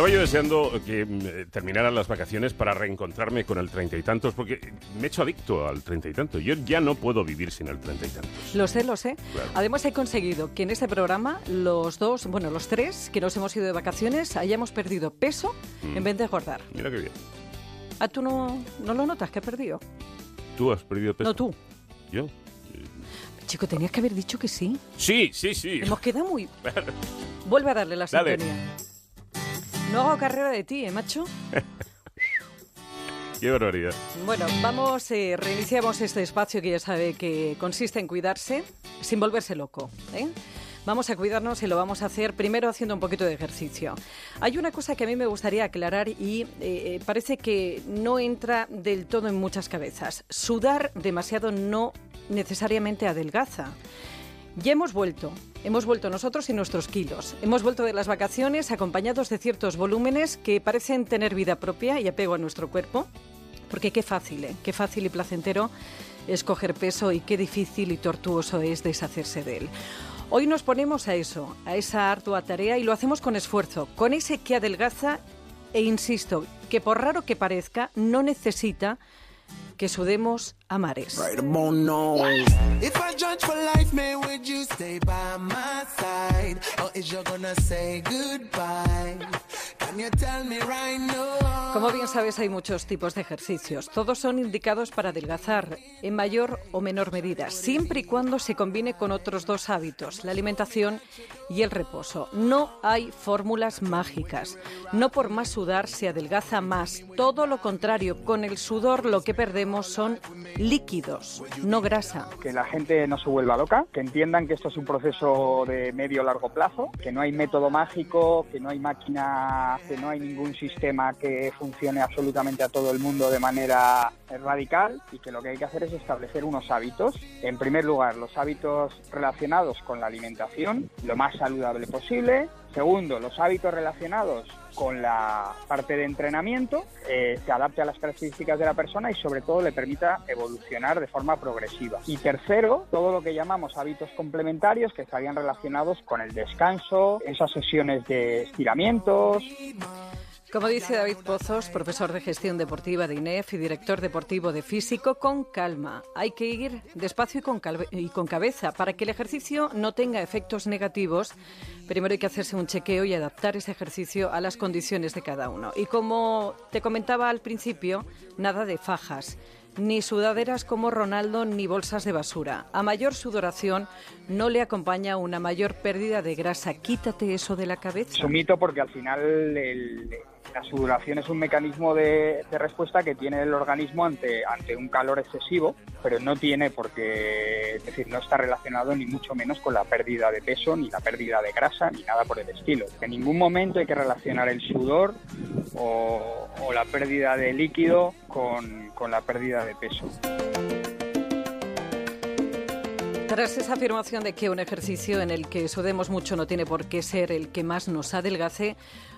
Estaba yo deseando que mm, terminaran las vacaciones para reencontrarme con el treinta y tantos, porque me he hecho adicto al treinta y tantos. Yo ya no puedo vivir sin el treinta y tantos. Lo sé, lo sé. Claro. Además he conseguido que en este programa los dos, bueno, los tres que nos hemos ido de vacaciones hayamos perdido peso Mm. en vez de engordar. Mira qué bien. Ah, tú no, no lo notas que he perdido. ¿Tú has perdido peso? No tú. ¿Yo? Chico, tenías que haber dicho que sí. Sí, sí, sí. Hemos quedado muy... Vuelve a darle la Dale. No hago carrera de ti, ¿eh, macho? Qué barbaridad. Bueno, vamos, eh, reiniciamos este espacio que ya sabe que consiste en cuidarse sin volverse loco. ¿eh? Vamos a cuidarnos y lo vamos a hacer primero haciendo un poquito de ejercicio. Hay una cosa que a mí me gustaría aclarar y eh, parece que no entra del todo en muchas cabezas. Sudar demasiado no necesariamente adelgaza. Ya hemos vuelto, hemos vuelto nosotros y nuestros kilos. Hemos vuelto de las vacaciones acompañados de ciertos volúmenes que parecen tener vida propia y apego a nuestro cuerpo. Porque qué fácil, ¿eh? qué fácil y placentero es coger peso y qué difícil y tortuoso es deshacerse de él. Hoy nos ponemos a eso, a esa ardua tarea y lo hacemos con esfuerzo, con ese que adelgaza e insisto, que por raro que parezca, no necesita que sudemos a mares. Right about now. If I judge for life, man, would you stay by my side? Or is you gonna say goodbye? Como bien sabes, hay muchos tipos de ejercicios. Todos son indicados para adelgazar en mayor o menor medida, siempre y cuando se combine con otros dos hábitos, la alimentación y el reposo. No hay fórmulas mágicas. No por más sudar se adelgaza más. Todo lo contrario, con el sudor lo que perdemos son líquidos, no grasa. que la gente no se vuelva loca, que entiendan que esto es un proceso de medio largo plazo, que no hay método mágico, que no hay máquina, que no hay ningún sistema que funcione absolutamente a todo el mundo de manera radical y que lo que hay que hacer es establecer unos hábitos. En primer lugar, los hábitos relacionados con la alimentación, lo más saludable posible. Segundo, los hábitos relacionados con la parte de entrenamiento, eh, se adapte a las características de la persona y sobre todo le permita evolucionar de forma progresiva. Y tercero, todo lo que llamamos hábitos complementarios que estarían relacionados con el descanso, esas sesiones de estiramientos, Como dice David Pozos, profesor de gestión deportiva de INEF y director deportivo de físico, con calma. Hay que ir despacio y con, y con cabeza. Para que el ejercicio no tenga efectos negativos, primero hay que hacerse un chequeo y adaptar ese ejercicio a las condiciones de cada uno. Y como te comentaba al principio, nada de fajas. Ni sudaderas como Ronaldo ni bolsas de basura. A mayor sudoración no le acompaña una mayor pérdida de grasa. Quítate eso de la cabeza. Es un mito porque al final el- la sudoración es un mecanismo de, respuesta que tiene el organismo ante, ante un calor excesivo, pero no tiene por qué, es decir, no está relacionado ni mucho menos con la pérdida de peso, ni la pérdida de grasa, ni nada por el estilo. En ningún momento hay que relacionar el sudor o, o la pérdida de líquido con, con la pérdida de peso. Tras esa afirmación de que un ejercicio en el que sudemos mucho no tiene por qué ser el que más nos adelgace,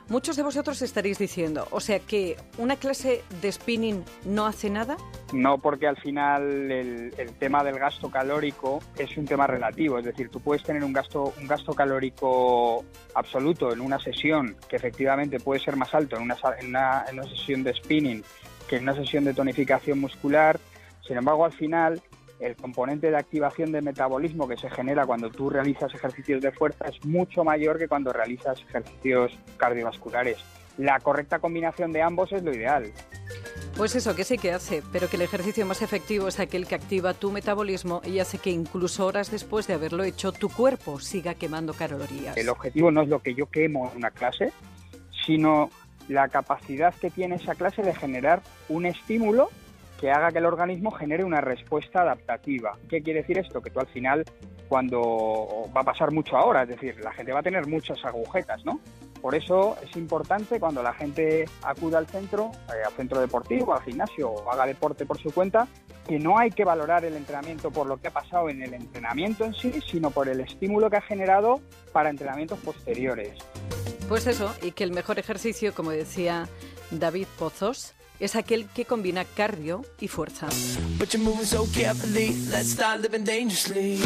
muchos de vosotros estaréis diciendo, o sea que una clase de spinning no hace nada. No porque al final el, tema del gasto calórico es un tema relativo, es decir, tú puedes tener un gasto, un gasto calórico absoluto en una sesión que efectivamente puede ser más alto en una, en una, en una sesión de spinning que en una sesión de tonificación muscular. Sin embargo, al final el componente de activación de metabolismo que se genera cuando tú realizas ejercicios de fuerza es mucho mayor que cuando realizas ejercicios cardiovasculares. La correcta combinación de ambos es lo ideal. Pues eso, que sí que hace, pero que el ejercicio más efectivo es aquel que activa tu metabolismo y hace que incluso horas después de haberlo hecho, tu cuerpo siga quemando calorías. El objetivo no es lo que yo quemo en una clase, sino la capacidad que tiene esa clase de generar un estímulo que haga que el organismo genere una respuesta adaptativa. ¿Qué quiere decir esto? Que tú al final, cuando va a pasar mucho ahora, es decir, la gente va a tener muchas agujetas, ¿no? Por eso es importante cuando la gente acuda al centro, eh, al centro deportivo, al gimnasio o haga deporte por su cuenta, que no hay que valorar el entrenamiento por lo que ha pasado en el entrenamiento en sí, sino por el estímulo que ha generado para entrenamientos posteriores. Pues eso, y que el mejor ejercicio, como decía David Pozos, es aquel que combina cardio y fuerza. But you're moving so carefully, let's start living dangerously.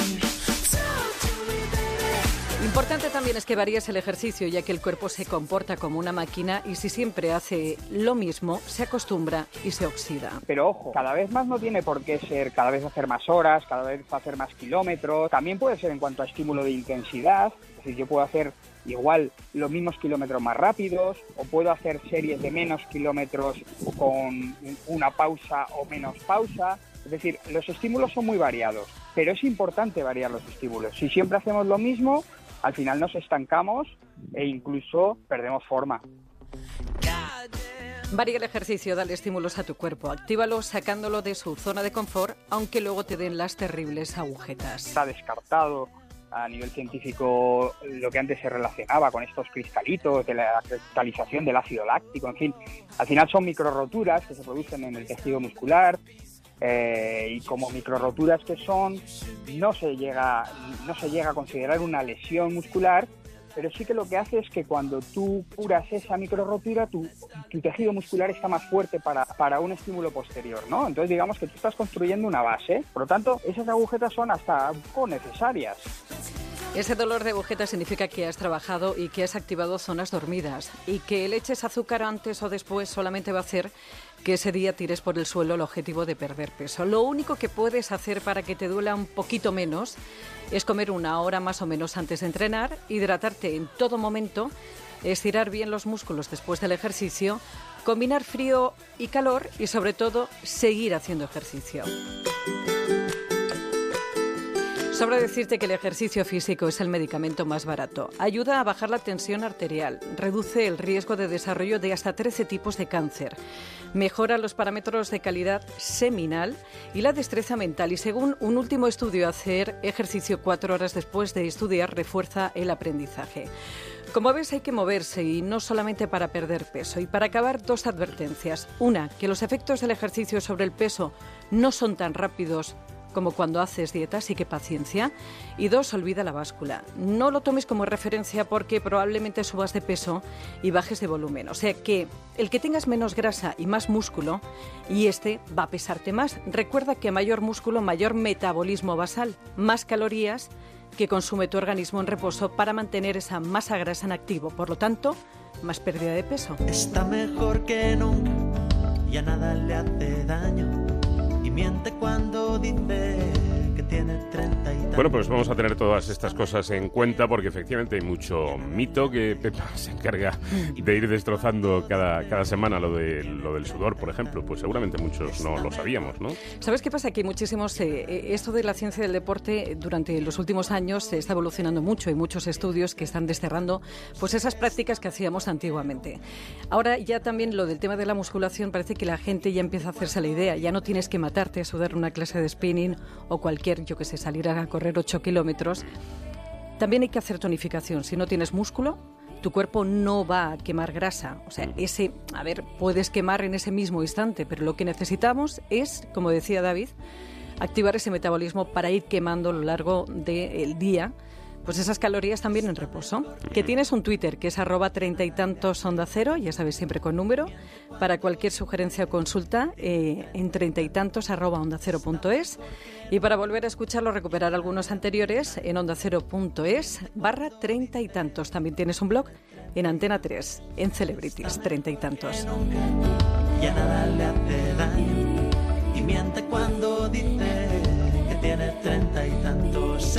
Importante también es que varíes el ejercicio, ya que el cuerpo se comporta como una máquina y si siempre hace lo mismo, se acostumbra y se oxida. Pero ojo, cada vez más no tiene por qué ser cada vez hacer más horas, cada vez hacer más kilómetros. También puede ser en cuanto a estímulo de intensidad. Es decir, yo puedo hacer igual los mismos kilómetros más rápidos o puedo hacer series de menos kilómetros con una pausa o menos pausa. Es decir, los estímulos son muy variados, pero es importante variar los estímulos. Si siempre hacemos lo mismo, al final nos estancamos e incluso perdemos forma. Varía el ejercicio, dale estímulos a tu cuerpo, actívalo sacándolo de su zona de confort, aunque luego te den las terribles agujetas. Está descartado a nivel científico lo que antes se relacionaba con estos cristalitos de la cristalización del ácido láctico, en fin, al final son microroturas que se producen en el tejido muscular eh, y como microroturas que son no se llega no se llega a considerar una lesión muscular pero sí que lo que hace es que cuando tú curas esa microrotura, tu, tu tejido muscular está más fuerte para, para, un estímulo posterior, ¿no? Entonces digamos que tú estás construyendo una base, por lo tanto, esas agujetas son hasta un poco necesarias. Ese dolor de agujeta significa que has trabajado y que has activado zonas dormidas y que el eches azúcar antes o después solamente va a hacer que ese día tires por el suelo el objetivo de perder peso. Lo único que puedes hacer para que te duela un poquito menos es comer una hora más o menos antes de entrenar, hidratarte en todo momento, estirar bien los músculos después del ejercicio, combinar frío y calor y sobre todo seguir haciendo ejercicio. Sobra decirte que el ejercicio físico es el medicamento más barato. Ayuda a bajar la tensión arterial, reduce el riesgo de desarrollo de hasta 13 tipos de cáncer, mejora los parámetros de calidad seminal y la destreza mental. Y según un último estudio, hacer ejercicio cuatro horas después de estudiar refuerza el aprendizaje. Como ves, hay que moverse y no solamente para perder peso. Y para acabar, dos advertencias. Una, que los efectos del ejercicio sobre el peso no son tan rápidos como cuando haces dieta, así que paciencia. Y dos, olvida la báscula. No lo tomes como referencia porque probablemente subas de peso y bajes de volumen. O sea que el que tengas menos grasa y más músculo, y este va a pesarte más. Recuerda que mayor músculo, mayor metabolismo basal, más calorías que consume tu organismo en reposo para mantener esa masa grasa en activo. Por lo tanto, más pérdida de peso. Está mejor que nunca, ya nada le hace daño miente cuando dice que tiene 30 y Bueno, pues vamos a tener todas estas cosas en cuenta porque efectivamente hay mucho mito que Pepa se encarga de ir destrozando cada, cada semana lo, de, lo del sudor, por ejemplo. Pues seguramente muchos no lo sabíamos, ¿no? ¿Sabes qué pasa? Que muchísimos... Eh, esto de la ciencia del deporte durante los últimos años se está evolucionando mucho. Hay muchos estudios que están desterrando pues esas prácticas que hacíamos antiguamente. Ahora ya también lo del tema de la musculación parece que la gente ya empieza a hacerse la idea. Ya no tienes que matarte a sudar una clase de spinning o cualquier, yo que sé, salir a correr 8 kilómetros. También hay que hacer tonificación. Si no tienes músculo, tu cuerpo no va a quemar grasa. O sea, ese, a ver, puedes quemar en ese mismo instante, pero lo que necesitamos es, como decía David, activar ese metabolismo para ir quemando a lo largo del día pues esas calorías también en reposo. Que tienes un Twitter que es arroba treinta y tantos cero, ya sabes, siempre con número, para cualquier sugerencia o consulta eh, en treinta y tantos arroba. Y para volver a escucharlo, recuperar algunos anteriores en onda cero punto es barra treinta y tantos. También tienes un blog en Antena 3, en Celebrities, treinta y tantos. Ya nada le hace daño y miente cuando dice que tiene treinta y tantos.